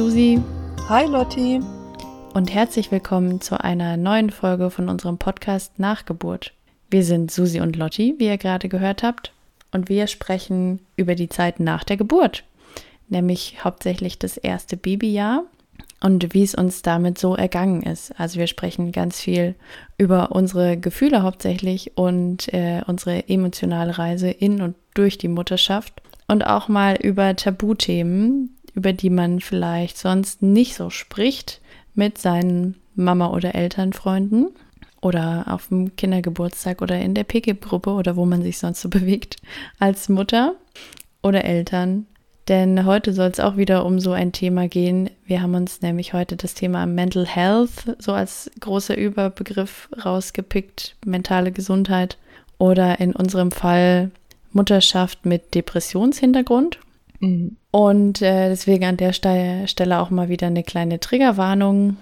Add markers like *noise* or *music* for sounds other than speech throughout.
Susi. Hi Lotti. Und herzlich willkommen zu einer neuen Folge von unserem Podcast Nachgeburt. Wir sind Susi und Lotti, wie ihr gerade gehört habt, und wir sprechen über die Zeit nach der Geburt, nämlich hauptsächlich das erste Babyjahr und wie es uns damit so ergangen ist. Also wir sprechen ganz viel über unsere Gefühle hauptsächlich und äh, unsere emotionale Reise in und durch die Mutterschaft und auch mal über Tabuthemen, über die man vielleicht sonst nicht so spricht mit seinen Mama- oder Elternfreunden oder auf dem Kindergeburtstag oder in der PG-Gruppe oder wo man sich sonst so *laughs* bewegt als Mutter oder Eltern. Denn heute soll es auch wieder um so ein Thema gehen. Wir haben uns nämlich heute das Thema Mental Health so als großer Überbegriff rausgepickt, mentale Gesundheit oder in unserem Fall Mutterschaft mit Depressionshintergrund. Mhm. Und äh, deswegen an der Stelle auch mal wieder eine kleine Triggerwarnung.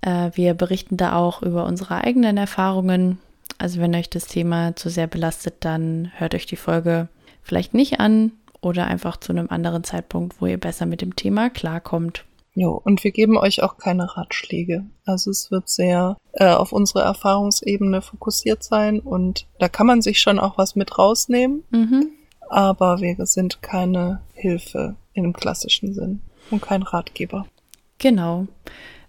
Äh, wir berichten da auch über unsere eigenen Erfahrungen. Also wenn euch das Thema zu sehr belastet, dann hört euch die Folge vielleicht nicht an oder einfach zu einem anderen Zeitpunkt, wo ihr besser mit dem Thema klarkommt. Jo, und wir geben euch auch keine Ratschläge. Also es wird sehr äh, auf unsere Erfahrungsebene fokussiert sein und da kann man sich schon auch was mit rausnehmen. Mhm aber wir sind keine Hilfe im klassischen Sinn und kein Ratgeber. Genau.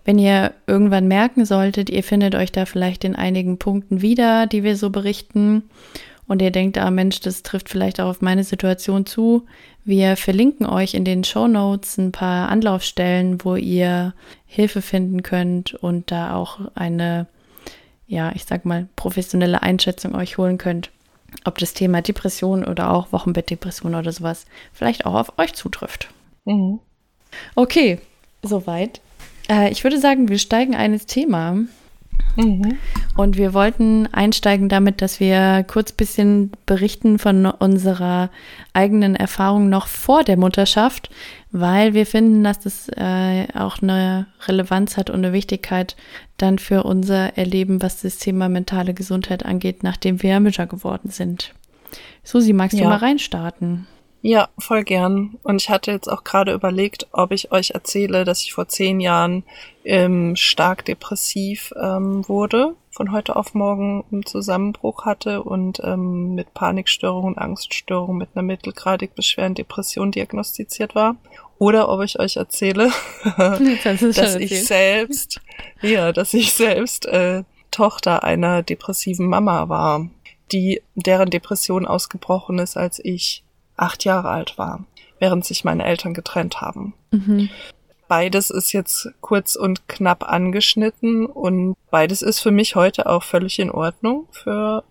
Wenn ihr irgendwann merken solltet, ihr findet euch da vielleicht in einigen Punkten wieder, die wir so berichten, und ihr denkt, ah Mensch, das trifft vielleicht auch auf meine Situation zu, wir verlinken euch in den Show Notes ein paar Anlaufstellen, wo ihr Hilfe finden könnt und da auch eine, ja, ich sag mal, professionelle Einschätzung euch holen könnt ob das Thema Depression oder auch Wochenbettdepression oder sowas vielleicht auch auf euch zutrifft. Mhm. Okay, soweit. Äh, ich würde sagen, wir steigen ein ins Thema. Mhm. Und wir wollten einsteigen damit, dass wir kurz ein bisschen berichten von unserer eigenen Erfahrung noch vor der Mutterschaft, weil wir finden, dass das äh, auch eine Relevanz hat und eine Wichtigkeit dann für unser Erleben, was das Thema mentale Gesundheit angeht, nachdem wir Mütter geworden sind. Susi, magst ja. du mal reinstarten? Ja, voll gern. Und ich hatte jetzt auch gerade überlegt, ob ich euch erzähle, dass ich vor zehn Jahren ähm, stark depressiv ähm, wurde, von heute auf morgen einen Zusammenbruch hatte und ähm, mit Panikstörungen, Angststörungen mit einer mittelgradig beschwerenden Depression diagnostiziert war. Oder ob ich euch erzähle, *laughs* *laughs* dass ich selbst, ja, dass ich selbst äh, Tochter einer depressiven Mama war, die deren Depression ausgebrochen ist, als ich acht Jahre alt war, während sich meine Eltern getrennt haben. Mhm. Beides ist jetzt kurz und knapp angeschnitten und beides ist für mich heute auch völlig in Ordnung für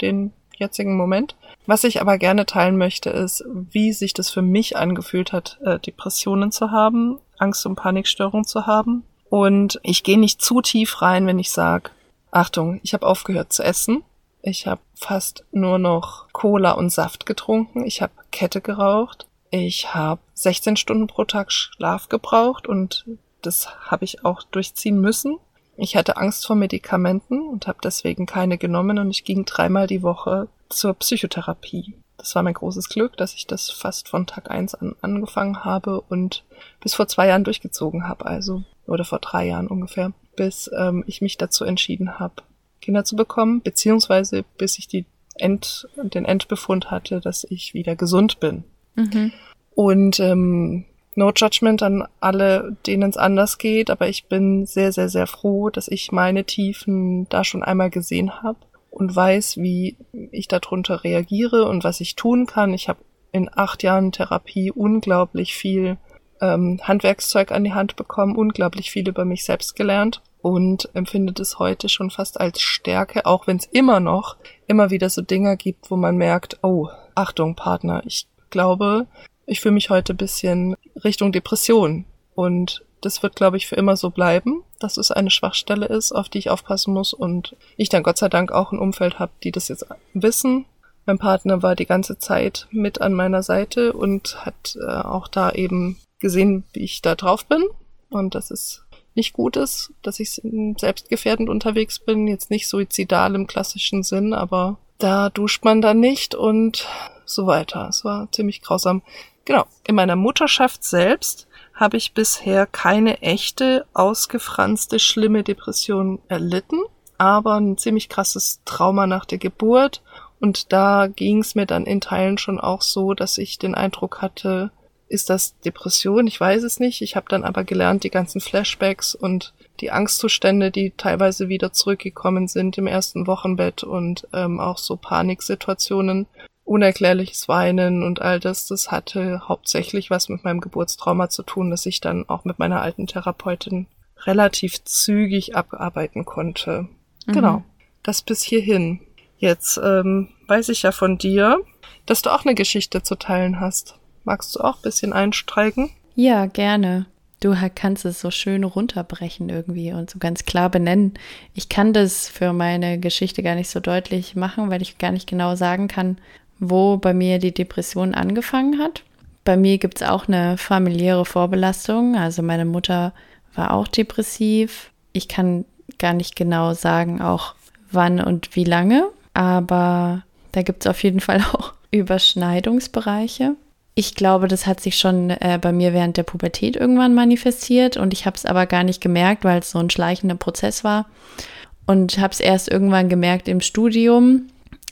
den jetzigen Moment. Was ich aber gerne teilen möchte, ist, wie sich das für mich angefühlt hat, äh, Depressionen zu haben, Angst- und Panikstörungen zu haben. Und ich gehe nicht zu tief rein, wenn ich sage, Achtung, ich habe aufgehört zu essen. Ich habe fast nur noch Cola und Saft getrunken. Ich habe Kette geraucht. Ich habe 16 Stunden pro Tag Schlaf gebraucht und das habe ich auch durchziehen müssen. Ich hatte Angst vor Medikamenten und habe deswegen keine genommen und ich ging dreimal die Woche zur Psychotherapie. Das war mein großes Glück, dass ich das fast von Tag eins an angefangen habe und bis vor zwei Jahren durchgezogen habe, also oder vor drei Jahren ungefähr, bis ähm, ich mich dazu entschieden habe, Kinder zu bekommen, beziehungsweise bis ich die End, den Endbefund hatte, dass ich wieder gesund bin. Mhm. Und ähm, no judgment an alle, denen es anders geht, aber ich bin sehr, sehr, sehr froh, dass ich meine Tiefen da schon einmal gesehen habe und weiß, wie ich darunter reagiere und was ich tun kann. Ich habe in acht Jahren Therapie unglaublich viel ähm, Handwerkszeug an die Hand bekommen, unglaublich viel über mich selbst gelernt und empfindet es heute schon fast als Stärke, auch wenn es immer noch immer wieder so Dinger gibt, wo man merkt, oh, Achtung, Partner, ich glaube, ich fühle mich heute bisschen Richtung Depression. Und das wird, glaube ich, für immer so bleiben, dass es eine Schwachstelle ist, auf die ich aufpassen muss. Und ich dann Gott sei Dank auch ein Umfeld habe, die das jetzt wissen. Mein Partner war die ganze Zeit mit an meiner Seite und hat äh, auch da eben gesehen, wie ich da drauf bin. Und das ist nicht gut ist, dass ich selbstgefährdend unterwegs bin, jetzt nicht suizidal im klassischen Sinn, aber da duscht man dann nicht und so weiter. Es war ziemlich grausam. Genau, in meiner Mutterschaft selbst habe ich bisher keine echte, ausgefranste, schlimme Depression erlitten, aber ein ziemlich krasses Trauma nach der Geburt. Und da ging es mir dann in Teilen schon auch so, dass ich den Eindruck hatte, ist das Depression? Ich weiß es nicht. Ich habe dann aber gelernt, die ganzen Flashbacks und die Angstzustände, die teilweise wieder zurückgekommen sind im ersten Wochenbett und ähm, auch so Paniksituationen, unerklärliches Weinen und all das, das hatte hauptsächlich was mit meinem Geburtstrauma zu tun, dass ich dann auch mit meiner alten Therapeutin relativ zügig abarbeiten konnte. Mhm. Genau. Das bis hierhin. Jetzt ähm, weiß ich ja von dir, dass du auch eine Geschichte zu teilen hast. Magst du auch ein bisschen einsteigen? Ja, gerne. Du kannst es so schön runterbrechen irgendwie und so ganz klar benennen. Ich kann das für meine Geschichte gar nicht so deutlich machen, weil ich gar nicht genau sagen kann, wo bei mir die Depression angefangen hat. Bei mir gibt es auch eine familiäre Vorbelastung. Also meine Mutter war auch depressiv. Ich kann gar nicht genau sagen, auch wann und wie lange, aber da gibt es auf jeden Fall *laughs* auch Überschneidungsbereiche. Ich glaube, das hat sich schon äh, bei mir während der Pubertät irgendwann manifestiert und ich habe es aber gar nicht gemerkt, weil es so ein schleichender Prozess war. Und habe es erst irgendwann gemerkt im Studium,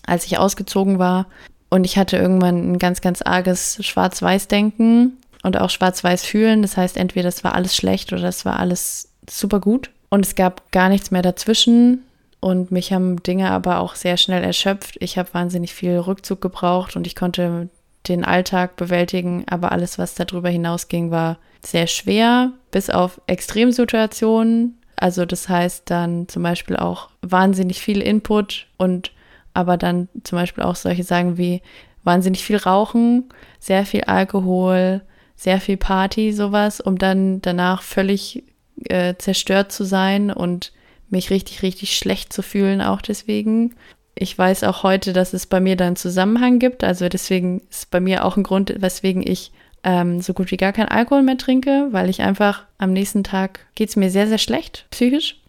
als ich ausgezogen war. Und ich hatte irgendwann ein ganz, ganz arges Schwarz-Weiß-Denken und auch Schwarz-Weiß-Fühlen. Das heißt, entweder das war alles schlecht oder das war alles super gut. Und es gab gar nichts mehr dazwischen. Und mich haben Dinge aber auch sehr schnell erschöpft. Ich habe wahnsinnig viel Rückzug gebraucht und ich konnte den Alltag bewältigen, aber alles, was darüber hinausging, war sehr schwer, bis auf Extremsituationen. Also das heißt dann zum Beispiel auch wahnsinnig viel Input und aber dann zum Beispiel auch solche Sachen wie wahnsinnig viel Rauchen, sehr viel Alkohol, sehr viel Party, sowas, um dann danach völlig äh, zerstört zu sein und mich richtig, richtig schlecht zu fühlen, auch deswegen ich weiß auch heute, dass es bei mir da einen Zusammenhang gibt. Also deswegen ist bei mir auch ein Grund, weswegen ich ähm, so gut wie gar keinen Alkohol mehr trinke, weil ich einfach am nächsten Tag geht es mir sehr, sehr schlecht, psychisch.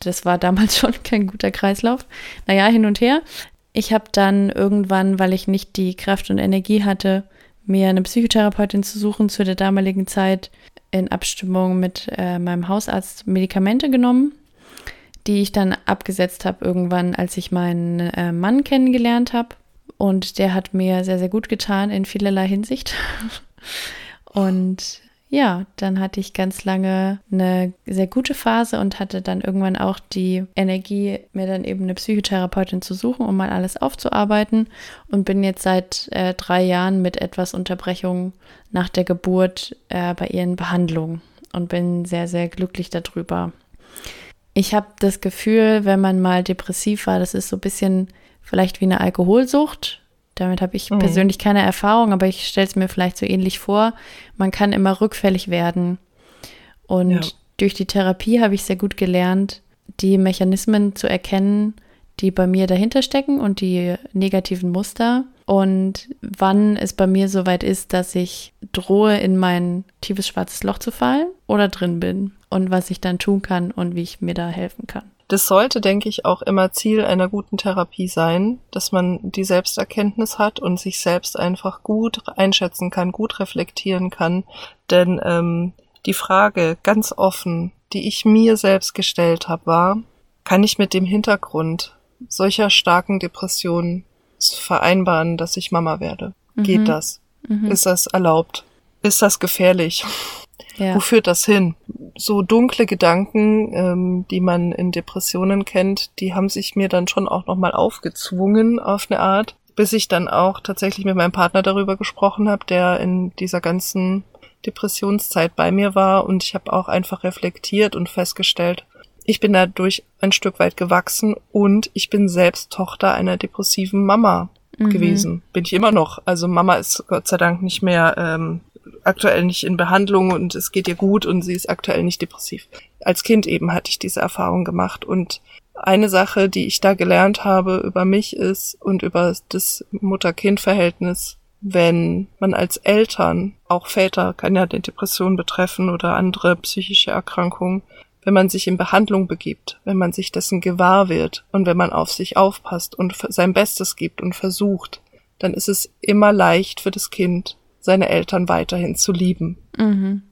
Das war damals *laughs* schon kein guter Kreislauf. Naja, hin und her. Ich habe dann irgendwann, weil ich nicht die Kraft und Energie hatte, mir eine Psychotherapeutin zu suchen, zu der damaligen Zeit in Abstimmung mit äh, meinem Hausarzt Medikamente genommen die ich dann abgesetzt habe irgendwann, als ich meinen äh, Mann kennengelernt habe. Und der hat mir sehr, sehr gut getan in vielerlei Hinsicht. *laughs* und ja, dann hatte ich ganz lange eine sehr gute Phase und hatte dann irgendwann auch die Energie, mir dann eben eine Psychotherapeutin zu suchen, um mal alles aufzuarbeiten. Und bin jetzt seit äh, drei Jahren mit etwas Unterbrechung nach der Geburt äh, bei ihren Behandlungen und bin sehr, sehr glücklich darüber. Ich habe das Gefühl, wenn man mal depressiv war, das ist so ein bisschen vielleicht wie eine Alkoholsucht. Damit habe ich mhm. persönlich keine Erfahrung, aber ich stelle es mir vielleicht so ähnlich vor. Man kann immer rückfällig werden. Und ja. durch die Therapie habe ich sehr gut gelernt, die Mechanismen zu erkennen, die bei mir dahinter stecken und die negativen Muster und wann es bei mir soweit ist, dass ich drohe, in mein tiefes schwarzes Loch zu fallen oder drin bin und was ich dann tun kann und wie ich mir da helfen kann. Das sollte, denke ich, auch immer Ziel einer guten Therapie sein, dass man die Selbsterkenntnis hat und sich selbst einfach gut einschätzen kann, gut reflektieren kann. Denn ähm, die Frage ganz offen, die ich mir selbst gestellt habe, war, kann ich mit dem Hintergrund solcher starken Depressionen vereinbaren, dass ich Mama werde? Mhm. Geht das? Mhm. Ist das erlaubt? Ist das gefährlich? Ja. Wo führt das hin? So dunkle Gedanken, ähm, die man in Depressionen kennt, die haben sich mir dann schon auch nochmal aufgezwungen auf eine Art, bis ich dann auch tatsächlich mit meinem Partner darüber gesprochen habe, der in dieser ganzen Depressionszeit bei mir war und ich habe auch einfach reflektiert und festgestellt, ich bin dadurch ein Stück weit gewachsen und ich bin selbst Tochter einer depressiven Mama mhm. gewesen. Bin ich immer noch. Also Mama ist Gott sei Dank nicht mehr ähm, aktuell nicht in Behandlung und es geht ihr gut und sie ist aktuell nicht depressiv. Als Kind eben hatte ich diese Erfahrung gemacht und eine Sache, die ich da gelernt habe über mich ist und über das Mutter-Kind-Verhältnis, wenn man als Eltern, auch Väter kann ja die Depression betreffen oder andere psychische Erkrankungen, wenn man sich in Behandlung begibt, wenn man sich dessen gewahr wird und wenn man auf sich aufpasst und sein Bestes gibt und versucht, dann ist es immer leicht für das Kind, seine Eltern weiterhin zu lieben. Mhm.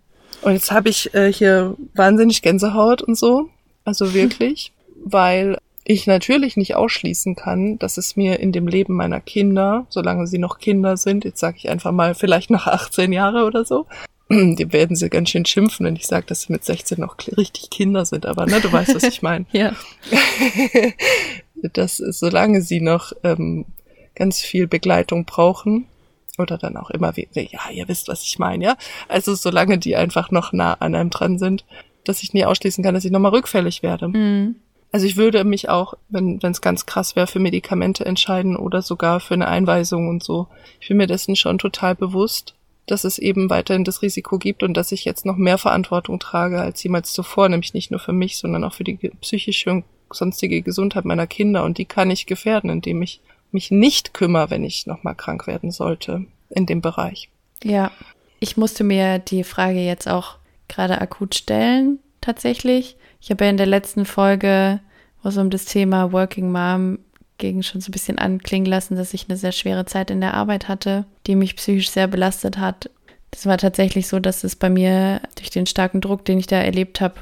Und jetzt habe ich äh, hier wahnsinnig Gänsehaut und so. Also *laughs* wirklich, weil ich natürlich nicht ausschließen kann, dass es mir in dem Leben meiner Kinder, solange sie noch Kinder sind, jetzt sage ich einfach mal vielleicht noch 18 Jahre oder so, *clears throat* die werden sie ganz schön schimpfen, wenn ich sage, dass sie mit 16 noch richtig Kinder sind, aber ne, du weißt, was ich meine. *laughs* ja. *laughs* dass solange sie noch ähm, ganz viel Begleitung brauchen, oder dann auch immer wieder, ja, ihr wisst, was ich meine, ja. Also solange die einfach noch nah an einem dran sind, dass ich nie ausschließen kann, dass ich nochmal rückfällig werde. Mhm. Also ich würde mich auch, wenn es ganz krass wäre, für Medikamente entscheiden oder sogar für eine Einweisung und so. Ich bin mir dessen schon total bewusst, dass es eben weiterhin das Risiko gibt und dass ich jetzt noch mehr Verantwortung trage als jemals zuvor, nämlich nicht nur für mich, sondern auch für die psychische und sonstige Gesundheit meiner Kinder und die kann ich gefährden, indem ich mich nicht kümmere, wenn ich nochmal krank werden sollte in dem Bereich. Ja, ich musste mir die Frage jetzt auch gerade akut stellen, tatsächlich. Ich habe ja in der letzten Folge, wo es um das Thema Working Mom ging, schon so ein bisschen anklingen lassen, dass ich eine sehr schwere Zeit in der Arbeit hatte, die mich psychisch sehr belastet hat. Das war tatsächlich so, dass es bei mir durch den starken Druck, den ich da erlebt habe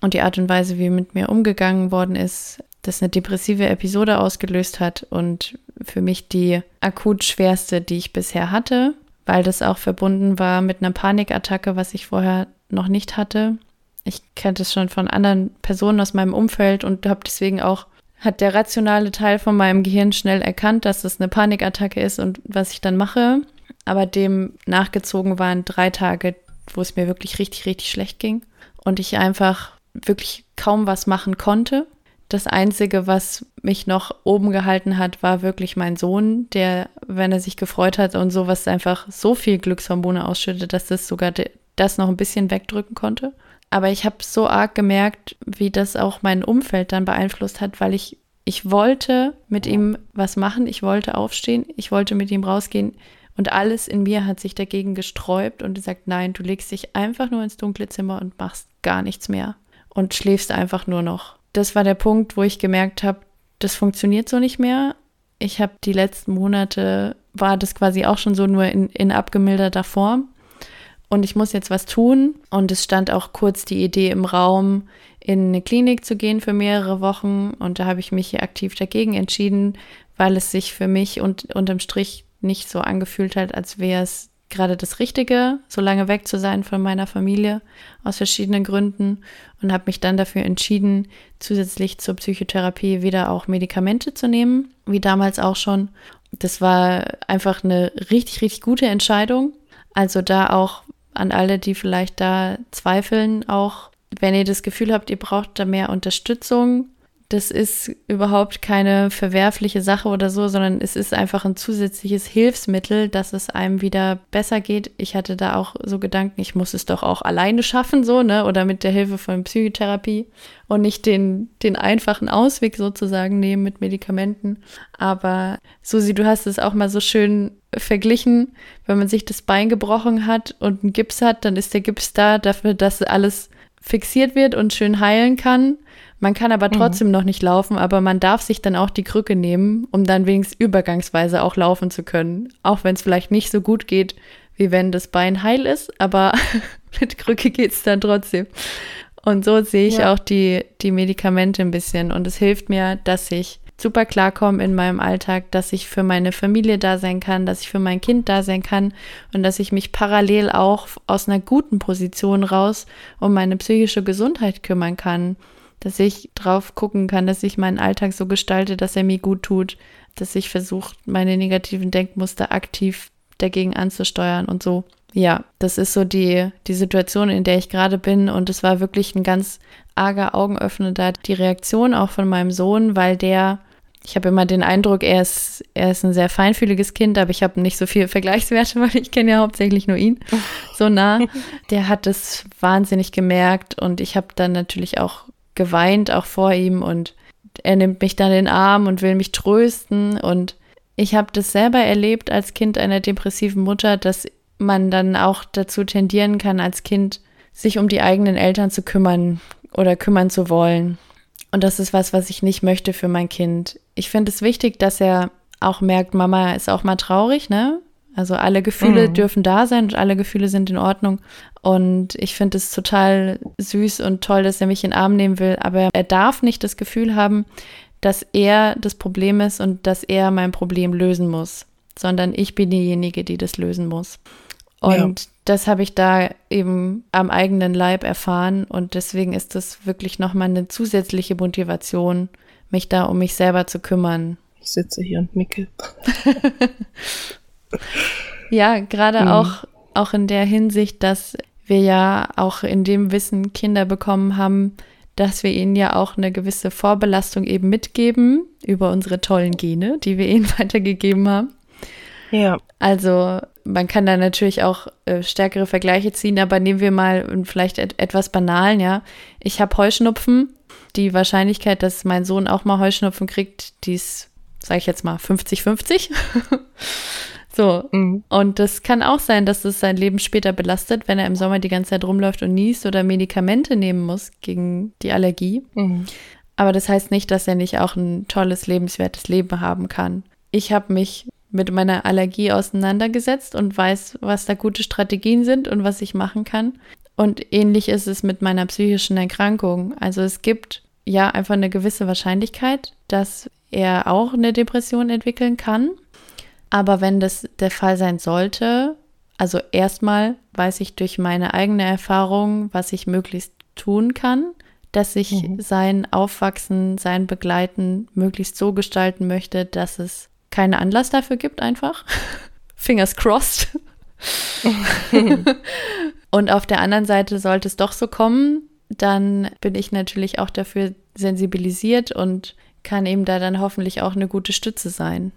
und die Art und Weise, wie mit mir umgegangen worden ist, das eine depressive Episode ausgelöst hat und für mich die akut schwerste, die ich bisher hatte, weil das auch verbunden war mit einer Panikattacke, was ich vorher noch nicht hatte. Ich kannte es schon von anderen Personen aus meinem Umfeld und habe deswegen auch, hat der rationale Teil von meinem Gehirn schnell erkannt, dass es eine Panikattacke ist und was ich dann mache. Aber dem nachgezogen waren drei Tage, wo es mir wirklich richtig, richtig schlecht ging und ich einfach wirklich kaum was machen konnte das Einzige, was mich noch oben gehalten hat, war wirklich mein Sohn, der, wenn er sich gefreut hat und sowas einfach so viel Glückshormone ausschüttet, dass das sogar das noch ein bisschen wegdrücken konnte. Aber ich habe so arg gemerkt, wie das auch mein Umfeld dann beeinflusst hat, weil ich, ich wollte mit ihm was machen, ich wollte aufstehen, ich wollte mit ihm rausgehen und alles in mir hat sich dagegen gesträubt und gesagt, nein, du legst dich einfach nur ins dunkle Zimmer und machst gar nichts mehr und schläfst einfach nur noch das war der Punkt, wo ich gemerkt habe, das funktioniert so nicht mehr. Ich habe die letzten Monate, war das quasi auch schon so nur in, in abgemilderter Form. Und ich muss jetzt was tun. Und es stand auch kurz die Idee im Raum, in eine Klinik zu gehen für mehrere Wochen. Und da habe ich mich hier aktiv dagegen entschieden, weil es sich für mich und unterm Strich nicht so angefühlt hat, als wäre es gerade das Richtige, so lange weg zu sein von meiner Familie aus verschiedenen Gründen und habe mich dann dafür entschieden, zusätzlich zur Psychotherapie wieder auch Medikamente zu nehmen, wie damals auch schon. Das war einfach eine richtig, richtig gute Entscheidung. Also da auch an alle, die vielleicht da zweifeln, auch wenn ihr das Gefühl habt, ihr braucht da mehr Unterstützung, das ist überhaupt keine verwerfliche Sache oder so, sondern es ist einfach ein zusätzliches Hilfsmittel, dass es einem wieder besser geht. Ich hatte da auch so Gedanken, ich muss es doch auch alleine schaffen, so, ne, oder mit der Hilfe von Psychotherapie und nicht den, den einfachen Ausweg sozusagen nehmen mit Medikamenten. Aber Susi, du hast es auch mal so schön verglichen, wenn man sich das Bein gebrochen hat und einen Gips hat, dann ist der Gips da dafür, dass alles fixiert wird und schön heilen kann. Man kann aber mhm. trotzdem mhm. noch nicht laufen, aber man darf sich dann auch die Krücke nehmen, um dann wenigstens übergangsweise auch laufen zu können. Auch wenn es vielleicht nicht so gut geht, wie wenn das Bein heil ist, aber *laughs* mit Krücke geht es dann trotzdem. Und so sehe ich ja. auch die, die Medikamente ein bisschen. Und es hilft mir, dass ich super klarkomme in meinem Alltag, dass ich für meine Familie da sein kann, dass ich für mein Kind da sein kann und dass ich mich parallel auch aus einer guten Position raus um meine psychische Gesundheit kümmern kann dass ich drauf gucken kann, dass ich meinen Alltag so gestalte, dass er mir gut tut, dass ich versuche, meine negativen Denkmuster aktiv dagegen anzusteuern und so. Ja, das ist so die, die Situation, in der ich gerade bin. Und es war wirklich ein ganz arger Augenöffner da, die Reaktion auch von meinem Sohn, weil der, ich habe immer den Eindruck, er ist, er ist ein sehr feinfühliges Kind, aber ich habe nicht so viele *laughs* Vergleichswerte, weil ich kenne ja hauptsächlich nur ihn *laughs* so nah. Der hat es wahnsinnig gemerkt und ich habe dann natürlich auch geweint, auch vor ihm und er nimmt mich dann in den Arm und will mich trösten und ich habe das selber erlebt als Kind einer depressiven Mutter, dass man dann auch dazu tendieren kann, als Kind sich um die eigenen Eltern zu kümmern oder kümmern zu wollen. Und das ist was, was ich nicht möchte für mein Kind. Ich finde es wichtig, dass er auch merkt, Mama ist auch mal traurig, ne? Also alle Gefühle Mhm. dürfen da sein und alle Gefühle sind in Ordnung. Und ich finde es total süß und toll, dass er mich in den Arm nehmen will. Aber er darf nicht das Gefühl haben, dass er das Problem ist und dass er mein Problem lösen muss, sondern ich bin diejenige, die das lösen muss. Und das habe ich da eben am eigenen Leib erfahren und deswegen ist das wirklich nochmal eine zusätzliche Motivation, mich da um mich selber zu kümmern. Ich sitze hier und nicke. *laughs* *laughs* Ja, gerade Mhm. auch, auch in der Hinsicht, dass wir ja auch in dem Wissen Kinder bekommen haben, dass wir ihnen ja auch eine gewisse Vorbelastung eben mitgeben über unsere tollen Gene, die wir *laughs* ihnen weitergegeben haben. Ja. Also man kann da natürlich auch äh, stärkere Vergleiche ziehen, aber nehmen wir mal vielleicht et etwas banalen, ja. Ich habe Heuschnupfen. Die Wahrscheinlichkeit, dass mein Sohn auch mal Heuschnupfen kriegt, die ist, sage ich jetzt mal, 50-50. *laughs* so. Mhm. Und das kann auch sein, dass es sein Leben später belastet, wenn er im Sommer die ganze Zeit rumläuft und niest oder Medikamente nehmen muss gegen die Allergie. Mhm. Aber das heißt nicht, dass er nicht auch ein tolles, lebenswertes Leben haben kann. Ich habe mich mit meiner Allergie auseinandergesetzt und weiß, was da gute Strategien sind und was ich machen kann. Und ähnlich ist es mit meiner psychischen Erkrankung. Also es gibt ja einfach eine gewisse Wahrscheinlichkeit, dass er auch eine Depression entwickeln kann. Aber wenn das der Fall sein sollte, also erstmal weiß ich durch meine eigene Erfahrung, was ich möglichst tun kann, dass ich Mhm. sein Aufwachsen, sein Begleiten möglichst so gestalten möchte, dass es keinen Anlass dafür gibt, einfach. *laughs* Fingers crossed. *laughs* Und auf der anderen Seite sollte es doch so kommen, dann bin ich natürlich auch dafür sensibilisiert und kann eben da dann hoffentlich auch eine gute Stütze sein.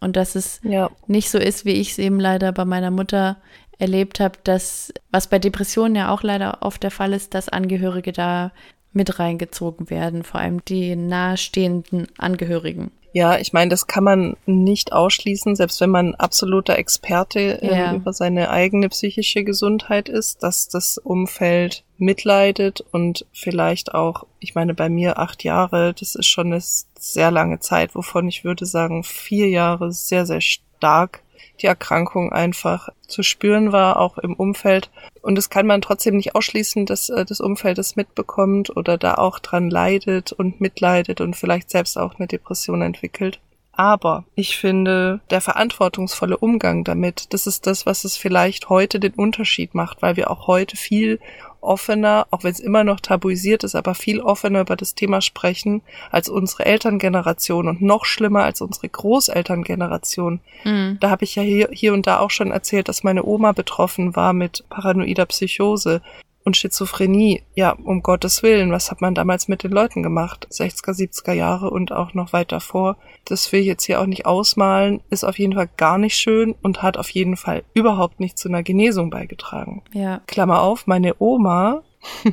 Und dass es Ja. nicht so ist, wie ich es eben leider bei meiner Mutter erlebt habe, dass, was bei Depressionen ja auch leider oft der Fall ist, dass Angehörige da mit reingezogen werden, vor allem die nahestehenden Angehörigen. Ja, ich meine, das kann man nicht ausschließen, selbst wenn man absoluter Experte ähm, Ja. über seine eigene psychische Gesundheit ist, dass das Umfeld mitleidet und vielleicht auch, ich meine, bei mir acht Jahre, das ist schon eine sehr lange Zeit, wovon ich würde sagen, vier Jahre sehr, sehr stark die Erkrankung einfach zu spüren war, auch im Umfeld. Und das kann man trotzdem nicht ausschließen, dass äh, das Umfeld es mitbekommt oder da auch dran leidet und mitleidet und vielleicht selbst auch eine Depression entwickelt. Aber ich finde, der verantwortungsvolle Umgang damit, das ist das, was es vielleicht heute den Unterschied macht, weil wir auch heute viel offener, auch wenn es immer noch tabuisiert ist, aber viel offener über das Thema sprechen als unsere Elterngeneration und noch schlimmer als unsere Großelterngeneration. Mhm. Da habe ich ja hier, hier und da auch schon erzählt, dass meine Oma betroffen war mit paranoider Psychose und Schizophrenie. Ja, um Gottes Willen, was hat man damals mit den Leuten gemacht? 60er, 70er Jahre und auch noch weit davor. Das will ich jetzt hier auch nicht ausmalen, ist auf jeden Fall gar nicht schön und hat auf jeden Fall überhaupt nicht zu einer Genesung beigetragen. Ja. Klammer auf, meine Oma *laughs*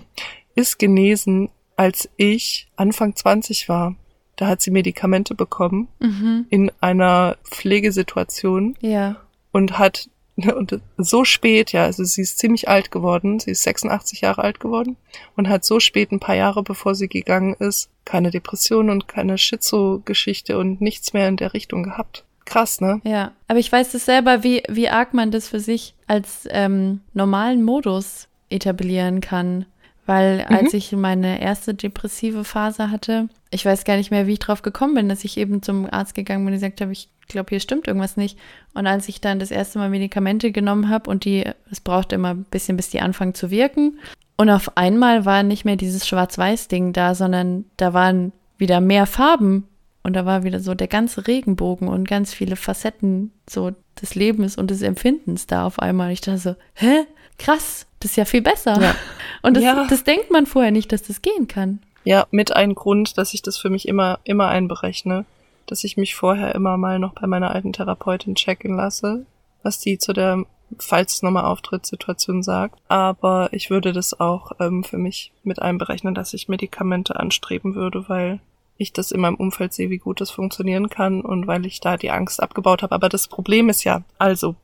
ist genesen, als ich Anfang 20 war. Da hat sie Medikamente bekommen Mhm. in einer Pflegesituation Ja. und hat und so spät, ja, also sie ist ziemlich alt geworden, sie ist 86 Jahre alt geworden und hat so spät, ein paar Jahre bevor sie gegangen ist, keine Depression und keine Schizo-Geschichte und nichts mehr in der Richtung gehabt. Krass, ne? Ja, aber ich weiß es selber, wie, wie arg man das für sich als ähm, normalen Modus etablieren kann. Weil als ich meine erste depressive Phase hatte, ich weiß gar nicht mehr, wie ich drauf gekommen bin, dass ich eben zum Arzt gegangen bin und gesagt habe, ich glaube, hier stimmt irgendwas nicht. Und als ich dann das erste Mal Medikamente genommen habe und die, es brauchte immer ein bisschen, bis die anfangen zu wirken. Und auf einmal war nicht mehr dieses Schwarz-Weiß-Ding da, sondern da waren wieder mehr Farben und da war wieder so der ganze Regenbogen und ganz viele Facetten so des Lebens und des Empfindens da auf einmal. Ich dachte so, hä? Krass, das ist ja viel besser. Ja. *laughs* Und das, Ja. das denkt man vorher nicht, dass das gehen kann. Ja, mit ein Grund, dass ich das für mich immer, immer einberechne, dass ich mich vorher immer mal noch bei meiner alten Therapeutin checken lasse, was die zu der, falls es nochmal auftritt, Situation sagt. Aber ich würde das auch ähm, für mich mit einberechnen, dass ich Medikamente anstreben würde, weil ich das in meinem Umfeld sehe, wie gut das funktionieren kann und weil ich da die Angst abgebaut habe. Aber das Problem ist ja, also,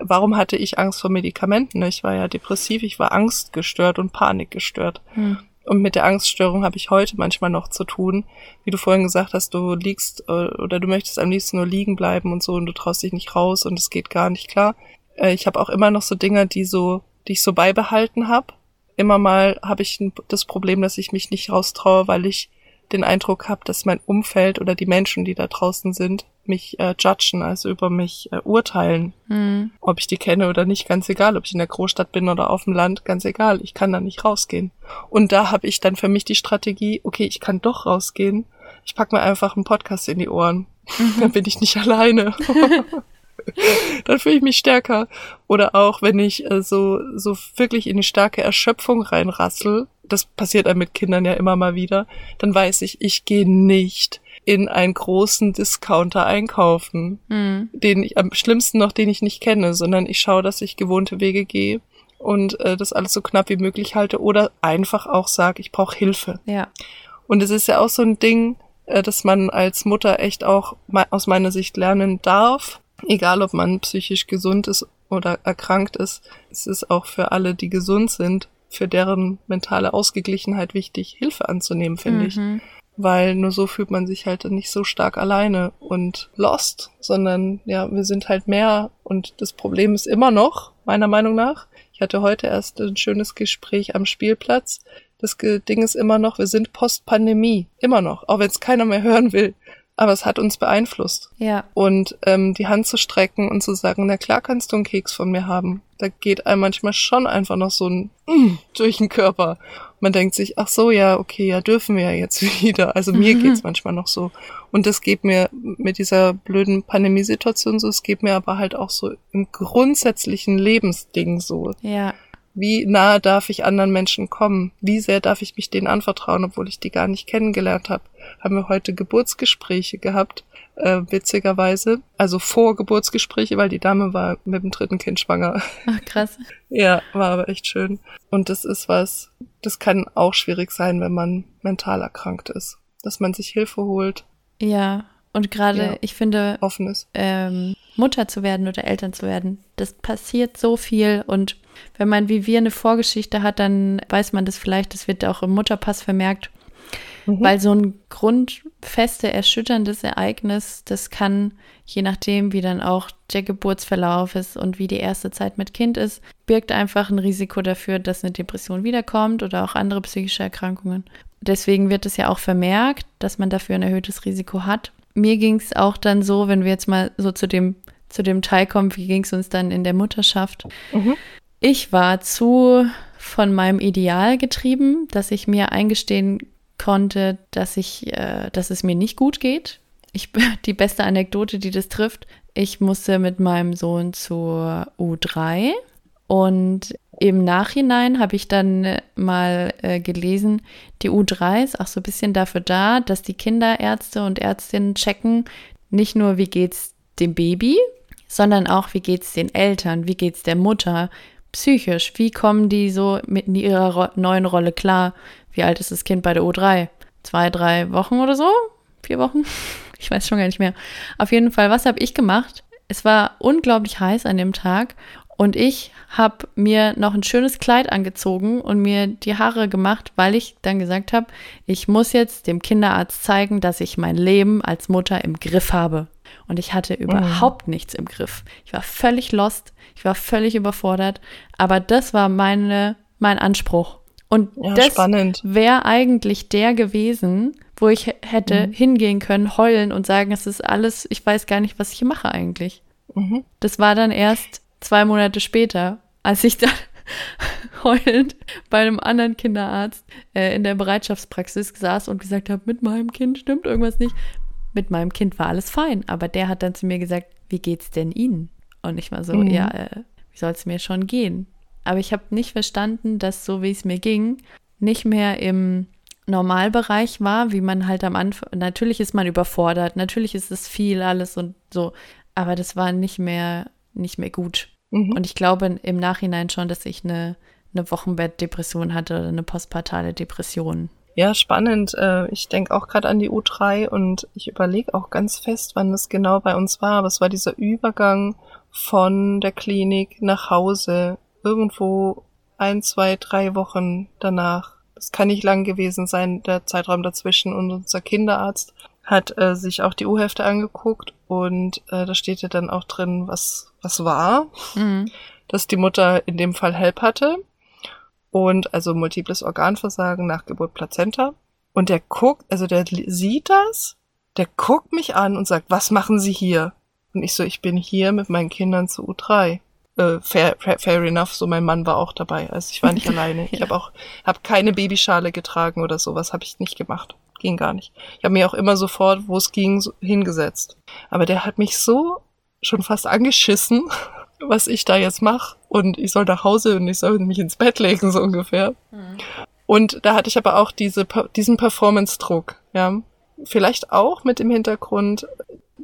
warum hatte ich Angst vor Medikamenten? Ich war ja depressiv, ich war angstgestört und panikgestört. Hm. Und mit der Angststörung habe ich heute manchmal noch zu tun. Wie du vorhin gesagt hast, du liegst äh, oder du möchtest am liebsten nur liegen bleiben und so und du traust dich nicht raus und es geht gar nicht klar. Äh, ich habe auch immer noch so Dinge, die so, die ich so beibehalten habe. Immer mal habe ich das Problem, dass ich mich nicht raustraue, weil ich den Eindruck habe, dass mein Umfeld oder die Menschen, die da draußen sind, mich äh, judgen, also über mich äh, urteilen. Mhm. Ob ich die kenne oder nicht, ganz egal. Ob ich in der Großstadt bin oder auf dem Land, ganz egal. Ich kann da nicht rausgehen. Und da habe ich dann für mich die Strategie, okay, ich kann doch rausgehen. Ich pack mir einfach einen Podcast in die Ohren. Mhm. Dann bin ich nicht *laughs* alleine. *laughs* dann fühle ich mich stärker. Oder auch, wenn ich äh, so, so wirklich in eine starke Erschöpfung reinrassel, das passiert einem mit Kindern ja immer mal wieder, dann weiß ich, ich gehe nicht in einen großen Discounter einkaufen, mhm. den ich am schlimmsten noch, den ich nicht kenne, sondern ich schaue, dass ich gewohnte Wege gehe und äh, das alles so knapp wie möglich halte oder einfach auch sage, ich brauche Hilfe. Ja. Und es ist ja auch so ein Ding, äh, dass man als Mutter echt auch aus meiner Sicht lernen darf, egal ob man psychisch gesund ist oder erkrankt ist. Es ist auch für alle, die gesund sind, für deren mentale Ausgeglichenheit wichtig, Hilfe anzunehmen, finde mhm. ich weil nur so fühlt man sich halt nicht so stark alleine und lost, sondern ja, wir sind halt mehr und das Problem ist immer noch, meiner Meinung nach. Ich hatte heute erst ein schönes Gespräch am Spielplatz. Das Ding ist immer noch, wir sind Post-Pandemie. Immer noch, auch wenn es keiner mehr *laughs* hören will aber es hat uns beeinflusst. Ja. Und ähm, die Hand zu strecken und zu sagen, na klar kannst du einen Keks von mir haben. Da geht einem manchmal schon einfach noch so ein mm, durch den Körper. Man denkt sich, ach so, ja, okay, ja, dürfen wir ja jetzt *laughs* wieder. Also mir mhm. geht's manchmal noch so. Und das geht mir mit dieser blöden Pandemiesituation so, es geht mir aber halt auch so im grundsätzlichen Lebensding so. Ja. Wie nahe darf ich anderen Menschen kommen? Wie sehr darf ich mich denen anvertrauen, obwohl ich die gar nicht kennengelernt habe? Haben wir heute Geburtsgespräche gehabt, äh, witzigerweise. Also Vorgeburtsgespräche, weil die Dame war mit dem dritten Kind schwanger. Ach, krass. *laughs* ja, war aber echt schön. Und das ist was, das kann auch schwierig sein, wenn man mental erkrankt ist. Dass man sich Hilfe holt. Ja, und gerade, ja, ich finde, offenes. Ähm, Mutter zu werden oder Eltern zu werden, das passiert so viel. Und wenn man wie wir eine Vorgeschichte hat, dann weiß man das vielleicht, das wird auch im Mutterpass vermerkt. Mhm. Weil so ein grundfeste, erschütterndes Ereignis, das kann, je nachdem, wie dann auch der Geburtsverlauf ist und wie die erste Zeit mit Kind ist, birgt einfach ein Risiko dafür, dass eine Depression wiederkommt oder auch andere psychische Erkrankungen. Deswegen wird es ja auch vermerkt, dass man dafür ein erhöhtes Risiko hat mir ging es auch dann so, wenn wir jetzt mal so zu dem, zu dem Teil kommen, wie ging es uns dann in der Mutterschaft? Mhm. Ich war zu von meinem Ideal getrieben, dass ich mir eingestehen konnte, dass ich, äh, dass es mir nicht gut geht. Ich, *laughs* die beste Anekdote, die das trifft, ich musste mit meinem Sohn zur U3 und im Nachhinein habe ich dann äh, mal äh, gelesen, die U3 ist auch so ein bisschen dafür da, dass die Kinderärzte und Ärztinnen checken, nicht nur wie geht's dem Baby, sondern auch wie geht's den Eltern, wie geht's der Mutter, psychisch, wie kommen die so mit in ihrer neuen Rolle klar? Wie alt ist das Kind bei der U3? Zwei, drei Wochen oder so? Vier Wochen? *laughs* Ich weiß schon gar nicht mehr. Auf jeden Fall, was habe ich gemacht? Es war unglaublich heiß an dem Tag und ich habe mir noch ein schönes Kleid angezogen und mir die Haare gemacht, weil ich dann gesagt habe, ich muss jetzt dem Kinderarzt zeigen, dass ich mein Leben als Mutter im Griff habe. Und ich hatte überhaupt mhm. nichts im Griff. Ich war völlig lost, ich war völlig überfordert, aber das war meine, mein Anspruch. Und ja, das wäre eigentlich der gewesen, wo ich hätte mhm. hingehen können, heulen und sagen, es ist alles, ich weiß gar nicht, was ich hier mache eigentlich. Mhm. Das war dann erst zwei Monate später, als ich dann *laughs* heulend bei einem anderen Kinderarzt äh, in der Bereitschaftspraxis saß und gesagt habe, mit meinem Kind stimmt irgendwas nicht. Mit meinem Kind war alles fein, aber der hat dann zu mir gesagt, wie geht's denn Ihnen? Und ich war so, mhm. ja, äh, wie soll es mir schon gehen? Aber ich habe nicht verstanden, dass so wie es mir ging, nicht mehr im Normalbereich war, wie man halt am Anfang, natürlich ist man überfordert, natürlich ist es viel alles und so, aber das war nicht mehr nicht mehr gut. Mhm. Und ich glaube im Nachhinein schon, dass ich eine, eine Wochenbettdepression hatte oder eine postpartale Depression. Ja, spannend. Äh, ich denke auch gerade an die U3 und ich überlege auch ganz fest, wann das genau bei uns war. Aber es war dieser Übergang von der Klinik nach Hause irgendwo ein, zwei, drei Wochen danach. das kann nicht lang gewesen sein, der Zeitraum dazwischen. Und unser Kinderarzt hat äh, sich auch die U-Hefte angeguckt und äh, da steht ja dann auch drin, was, was war. Mhm. Dass die Mutter in dem Fall HELP hatte und also multiples Organversagen nach Geburt Plazenta. Und der guckt, also der sieht das, der guckt mich an und sagt, was machen Sie hier? Und ich so, ich bin hier mit meinen Kindern zu U3 äh, fair, fair enough, so mein Mann war auch dabei. Also ich war nicht *laughs* alleine. Ich habe auch hab keine Babyschale getragen oder sowas, habe ich nicht gemacht. Ging gar nicht. Ich habe mir auch immer sofort, wo es ging, so hingesetzt. Aber der hat mich so schon fast angeschissen, *laughs* was ich da jetzt mache. Und ich soll nach Hause und ich soll mich ins Bett legen, so ungefähr. Mhm. Und da hatte ich aber auch diese, diesen Performance-Druck, ja. Vielleicht auch mit dem Hintergrund,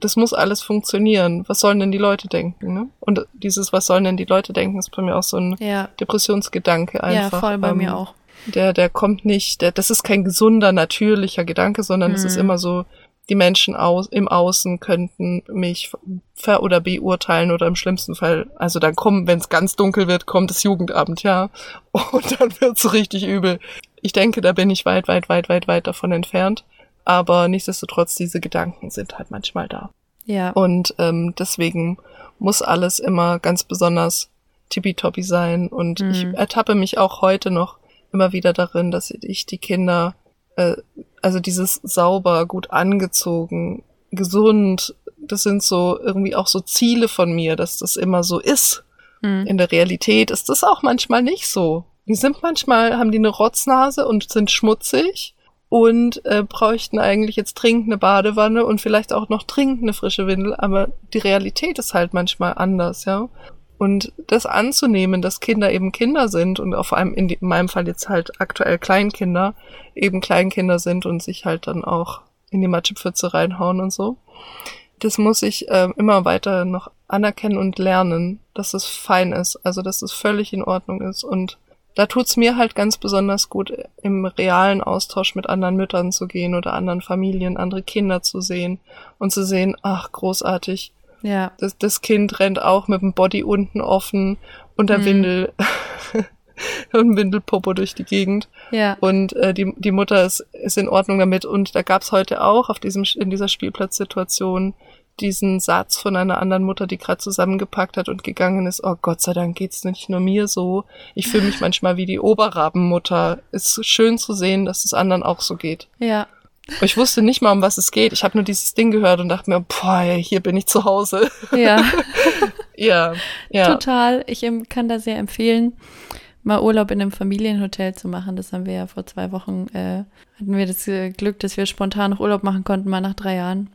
das muss alles funktionieren. Was sollen denn die Leute denken? Ne? Und dieses, was sollen denn die Leute denken, ist bei mir auch so ein ja. Depressionsgedanke einfach. Ja, voll bei ähm, mir auch. Der, der kommt nicht, der, das ist kein gesunder, natürlicher Gedanke, sondern mhm. es ist mhm. immer so, die Menschen aus, im Außen könnten mich ver- oder beurteilen oder im schlimmsten Fall, also dann kommen, wenn es ganz dunkel wird, kommt das Jugendamt, ja. *laughs* Und dann wird's richtig übel. Ich denke, da bin ich weit, weit, weit, weit, weit davon entfernt. Aber nichtsdestotrotz, diese Gedanken sind halt manchmal da. Ja. Und ähm, deswegen muss alles immer ganz besonders tippitoppi sein. Und mhm. ich ertappe mich auch heute noch immer wieder darin, dass ich die Kinder, äh, also dieses sauber, gut angezogen, gesund, das sind so irgendwie auch so Ziele von mir, dass das immer so ist. Mhm. In der Realität ist das auch manchmal nicht so. Die sind manchmal, haben die eine Rotznase und sind schmutzig und äh, bräuchten eigentlich jetzt dringend eine Badewanne und vielleicht auch noch dringend eine frische Windel, aber die Realität ist halt manchmal anders, ja. Und das anzunehmen, dass Kinder eben Kinder sind und auf allem in, die, in meinem Fall jetzt halt aktuell Kleinkinder eben Kleinkinder sind und sich halt dann auch in die Matschepfütze reinhauen und so. Das muss ich äh, immer weiter noch anerkennen und lernen, dass es fein ist, also dass es völlig in Ordnung ist und da tut's mir halt ganz besonders gut, im realen Austausch mit anderen Müttern zu gehen oder anderen Familien, andere Kinder zu sehen und zu sehen, ach, großartig. Ja. Das, das Kind rennt auch mit dem Body unten offen und der mhm. Windel *laughs* und Windelpopo durch die Gegend. Ja. Und äh, die, die Mutter ist, ist in Ordnung damit. Und da gab's heute auch auf diesem, in dieser Spielplatzsituation diesen Satz von einer anderen Mutter, die gerade zusammengepackt hat und gegangen ist, oh Gott sei Dank geht's nicht nur mir so. Ich fühle mich manchmal wie die Oberrabenmutter. Ist schön zu sehen, dass es anderen auch so geht. Ja. Ich wusste nicht mal, um was es geht. Ich habe nur dieses Ding gehört und dachte mir, boah, hier bin ich zu Hause. Ja. *laughs* ja, ja. Total. Ich kann da sehr empfehlen, mal Urlaub in einem Familienhotel zu machen. Das haben wir ja vor zwei Wochen, äh, hatten wir das Glück, dass wir spontan noch Urlaub machen konnten, mal nach drei Jahren.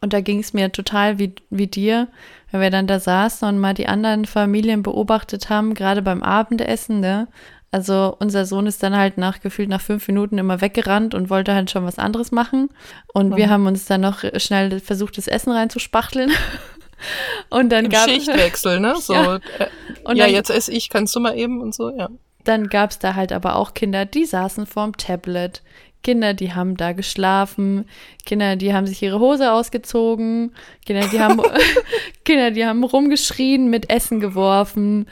Und da ging es mir total wie, wie dir, wenn wir dann da saßen und mal die anderen Familien beobachtet haben, gerade beim Abendessen, ne? Also unser Sohn ist dann halt nach gefühlt nach fünf Minuten immer weggerannt und wollte halt schon was anderes machen. Und mhm. wir haben uns dann noch schnell versucht, das Essen reinzuspachteln. *laughs* und dann Im gab Schichtwechsel, ne? *laughs* So, ja, äh, und ja dann, jetzt esse ich, kannst du mal eben und so, ja. Dann gab es da halt aber auch Kinder, die saßen vorm Tablet, Kinder, die haben da geschlafen, Kinder, die haben sich ihre Hose ausgezogen, Kinder, die haben, *laughs* *laughs* Kinder, die haben rumgeschrien, mit Essen geworfen,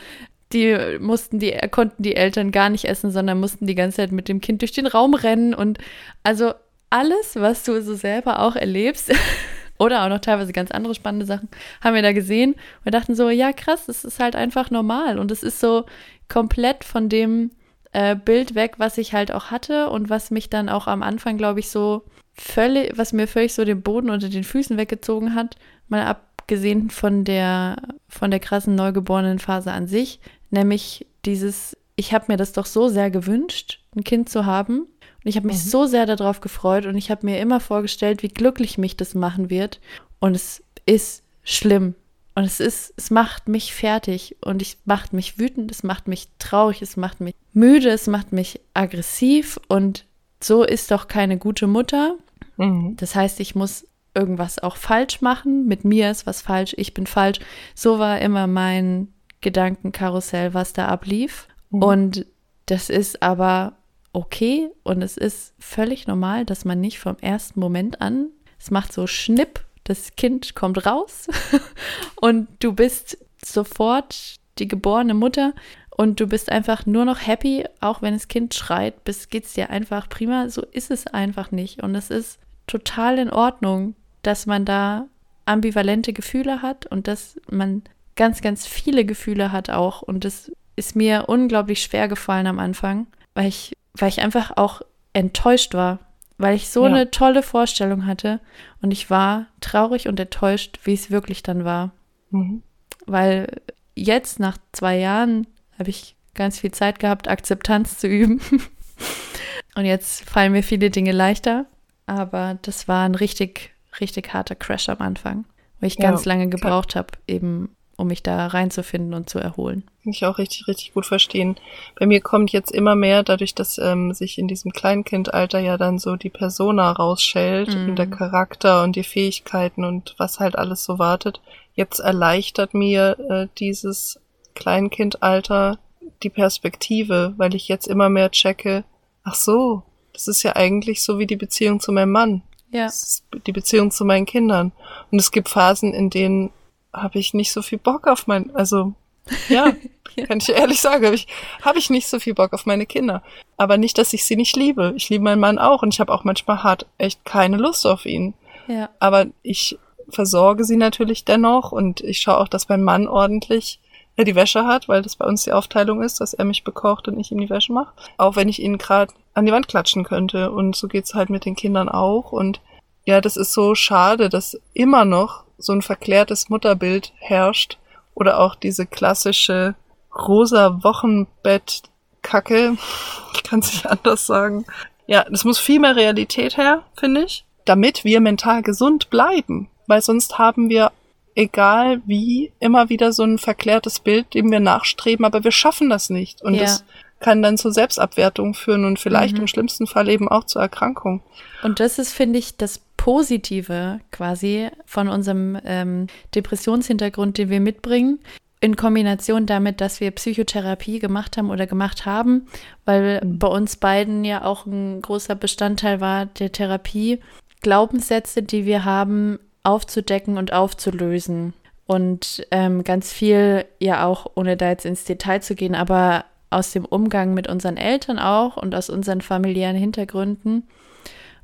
die mussten die, konnten die Eltern gar nicht essen, sondern mussten die ganze Zeit mit dem Kind durch den Raum rennen. Und also alles, was du so selber auch erlebst, *laughs* oder auch noch teilweise ganz andere spannende Sachen, haben wir da gesehen. Und dachten so, ja krass, das ist halt einfach normal. Und es ist so komplett von dem, äh, Bild weg, was ich halt auch hatte und was mich dann auch am Anfang, glaube ich, so völlig, was mir völlig so den Boden unter den Füßen weggezogen hat, mal abgesehen von der, von der krassen neugeborenen Phase an sich, nämlich dieses, ich habe mir das doch so sehr gewünscht, ein Kind zu haben. Und ich habe mich mhm. so sehr darauf gefreut und ich habe mir immer vorgestellt, wie glücklich mich das machen wird. Und es ist schlimm. Und es ist, es macht mich fertig und es macht mich wütend, es macht mich traurig, es macht mich müde, es macht mich aggressiv und so ist doch keine gute Mutter. Mhm. Das heißt, ich muss irgendwas auch falsch machen. Mit mir ist was falsch, ich bin falsch. So war immer mein Gedankenkarussell, was da ablief. Mhm. Und das ist aber okay und es ist völlig normal, dass man nicht vom ersten Moment an, es macht so Schnipp das Kind kommt raus *laughs* und du bist sofort die geborene Mutter und du bist einfach nur noch happy, auch wenn das Kind schreit, bis geht's dir einfach prima. So ist es einfach nicht. Und es ist total in Ordnung, dass man da ambivalente Gefühle hat und dass man ganz, ganz viele Gefühle hat auch. Und das ist mir unglaublich schwer gefallen am Anfang, weil ich, weil ich einfach auch enttäuscht war, weil ich so ja. eine tolle Vorstellung hatte und ich war traurig und enttäuscht, wie es wirklich dann war. Mhm. Weil jetzt nach zwei Jahren habe ich ganz viel Zeit gehabt, Akzeptanz zu üben. *laughs* und jetzt fallen mir viele Dinge leichter. Aber das war ein richtig, richtig harter Crash am Anfang, wo ich ja, ganz lange gebraucht habe, eben um mich da reinzufinden und zu erholen. Kann ich auch richtig, richtig gut verstehen. Bei mir kommt jetzt immer mehr, dadurch, dass ähm, sich in diesem Kleinkindalter ja dann so die Persona rausschält mm. und der Charakter und die Fähigkeiten und was halt alles so wartet. Jetzt erleichtert mir äh, dieses Kleinkindalter die Perspektive, weil ich jetzt immer mehr checke, ach so, das ist ja eigentlich so wie die Beziehung zu meinem Mann. Ja. die Beziehung zu meinen Kindern. Und es gibt Phasen, in denen habe ich nicht so viel Bock auf mein, also ja, *laughs* ja. kann ich ehrlich sagen, habe ich, hab ich nicht so viel Bock auf meine Kinder. Aber nicht, dass ich sie nicht liebe. Ich liebe meinen Mann auch und ich habe auch manchmal hart echt keine Lust auf ihn. Ja. Aber ich versorge sie natürlich dennoch und ich schaue auch, dass mein Mann ordentlich er die Wäsche hat, weil das bei uns die Aufteilung ist, dass er mich bekocht und ich ihm die Wäsche mache. Auch wenn ich ihn gerade an die Wand klatschen könnte. Und so geht's halt mit den Kindern auch. Und ja, das ist so schade, dass immer noch so ein verklärtes Mutterbild herrscht. Oder auch diese klassische rosa Wochenbett-Kacke. *laughs* Ich kann es nicht anders sagen. Ja, das muss viel mehr Realität her, finde ich, damit wir mental gesund bleiben. Weil sonst haben wir egal wie, immer wieder so ein verklärtes Bild, dem wir nachstreben, aber wir schaffen das nicht. Und ja. das kann dann zur Selbstabwertung führen und vielleicht mhm. im schlimmsten Fall eben auch zur Erkrankung. Und das ist, finde ich, das Positive quasi von unserem ähm, Depressionshintergrund, den wir mitbringen, in Kombination damit, dass wir Psychotherapie gemacht haben oder gemacht haben, weil mhm. bei uns beiden ja auch ein großer Bestandteil war der Therapie, Glaubenssätze, die wir haben, aufzudecken und aufzulösen. Und ähm, ganz viel, ja auch, ohne da jetzt ins Detail zu gehen, aber aus dem Umgang mit unseren Eltern auch und aus unseren familiären Hintergründen.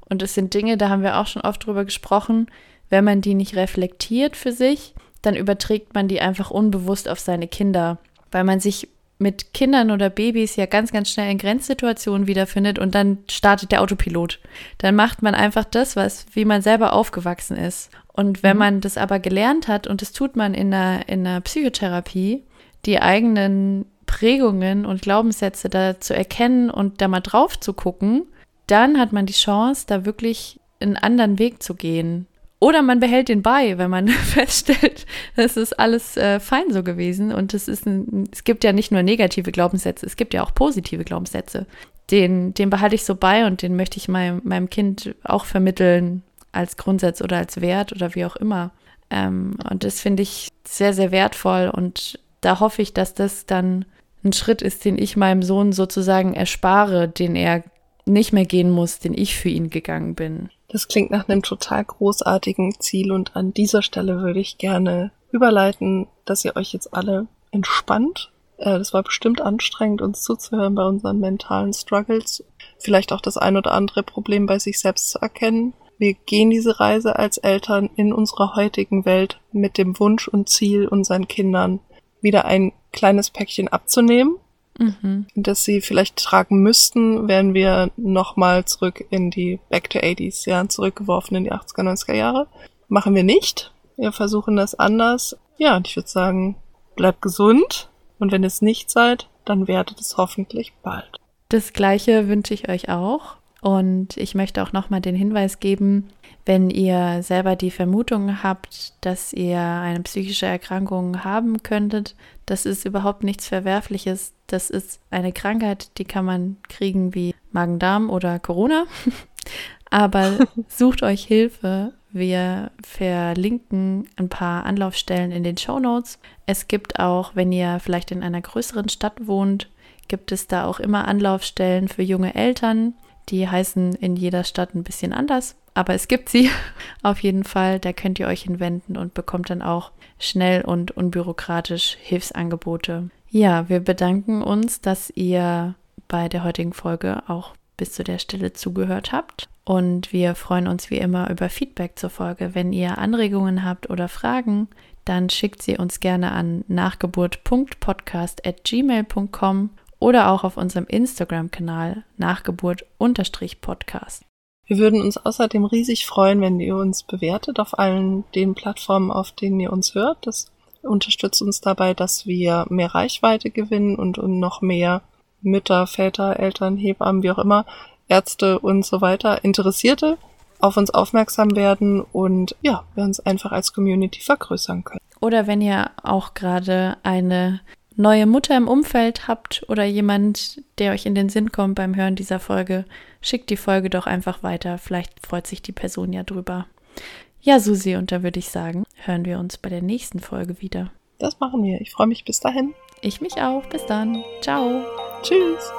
Und es sind Dinge, da haben wir auch schon oft drüber gesprochen, wenn man die nicht reflektiert für sich, dann überträgt man die einfach unbewusst auf seine Kinder, weil man sich mit Kindern oder Babys ja ganz, ganz schnell in Grenzsituationen wiederfindet und dann startet der Autopilot. Dann macht man einfach das, was, wie man selber aufgewachsen ist. Und wenn mhm. man das aber gelernt hat, und das tut man in einer, in einer Psychotherapie, die eigenen Prägungen und Glaubenssätze da zu erkennen und da mal drauf zu gucken, dann hat man die Chance, da wirklich einen anderen Weg zu gehen. Oder man behält den bei, wenn man *laughs* feststellt, das ist alles äh, fein so gewesen. Und es ist ein, es gibt ja nicht nur negative Glaubenssätze, es gibt ja auch positive Glaubenssätze. Den, den behalte ich so bei und den möchte ich meinem, meinem Kind auch vermitteln als Grundsatz oder als Wert oder wie auch immer. Ähm, und das finde ich sehr, sehr wertvoll. Und da hoffe ich, dass das dann ein Schritt ist, den ich meinem Sohn sozusagen erspare, den er nicht mehr gehen muss, den ich für ihn gegangen bin. Das klingt nach einem total großartigen Ziel und an dieser Stelle würde ich gerne überleiten, dass ihr euch jetzt alle entspannt. Äh, das war bestimmt anstrengend, uns zuzuhören bei unseren mentalen Struggles. Vielleicht auch das ein oder andere Problem bei sich selbst zu erkennen. Wir gehen diese Reise als Eltern in unserer heutigen Welt mit dem Wunsch und Ziel, unseren Kindern wieder ein kleines Päckchen abzunehmen mhm. das sie vielleicht tragen müssten, wären wir nochmal zurück in die Back to 80s, ja, zurückgeworfen in die 80er, 90er Jahre. Machen wir nicht. Wir versuchen das anders. Ja, und ich würde sagen, bleibt gesund. Und wenn ihr es nicht seid, dann werdet es hoffentlich bald. Das Gleiche wünsche ich euch auch. Und ich möchte auch nochmal den Hinweis geben, wenn ihr selber die Vermutung habt, dass ihr eine psychische Erkrankung haben könntet, das ist überhaupt nichts Verwerfliches. Das ist eine Krankheit, die kann man kriegen wie Magen-Darm oder Corona. *laughs* Aber *laughs* sucht euch Hilfe. Wir verlinken ein paar Anlaufstellen in den Show Notes. Es gibt auch, wenn ihr vielleicht in einer größeren Stadt wohnt, gibt es da auch immer Anlaufstellen für junge Eltern. Die heißen in jeder Stadt ein bisschen anders aber es gibt sie *laughs* auf jeden Fall. Da könnt ihr euch hinwenden und bekommt dann auch schnell und unbürokratisch Hilfsangebote. Ja, wir bedanken uns, dass ihr bei der heutigen Folge auch bis zu der Stelle zugehört habt. Und wir freuen uns wie immer über Feedback zur Folge. Wenn ihr Anregungen habt oder Fragen, dann schickt sie uns gerne an nachgeburt.podcast.gmail.com oder auch auf unserem Instagram-Kanal nachgeburt-podcast. Wir würden uns außerdem riesig freuen, wenn ihr uns bewertet auf allen den Plattformen, auf denen ihr uns hört. Das unterstützt uns dabei, dass wir mehr Reichweite gewinnen und, und noch mehr Mütter, Väter, Eltern, Hebammen, wie auch immer, Ärzte und so weiter, Interessierte auf uns aufmerksam werden und ja, wir uns einfach als Community vergrößern können. Oder wenn ihr auch gerade eine neue Mutter im Umfeld habt oder jemand, der euch in den Sinn kommt beim Hören dieser Folge, schickt die Folge doch einfach weiter. Vielleicht freut sich die Person ja drüber. Ja, Susi, und da würde ich sagen, hören wir uns bei der nächsten Folge wieder. Das machen wir. Ich freue mich bis dahin. Ich mich auch. Bis dann. Ciao. Tschüss.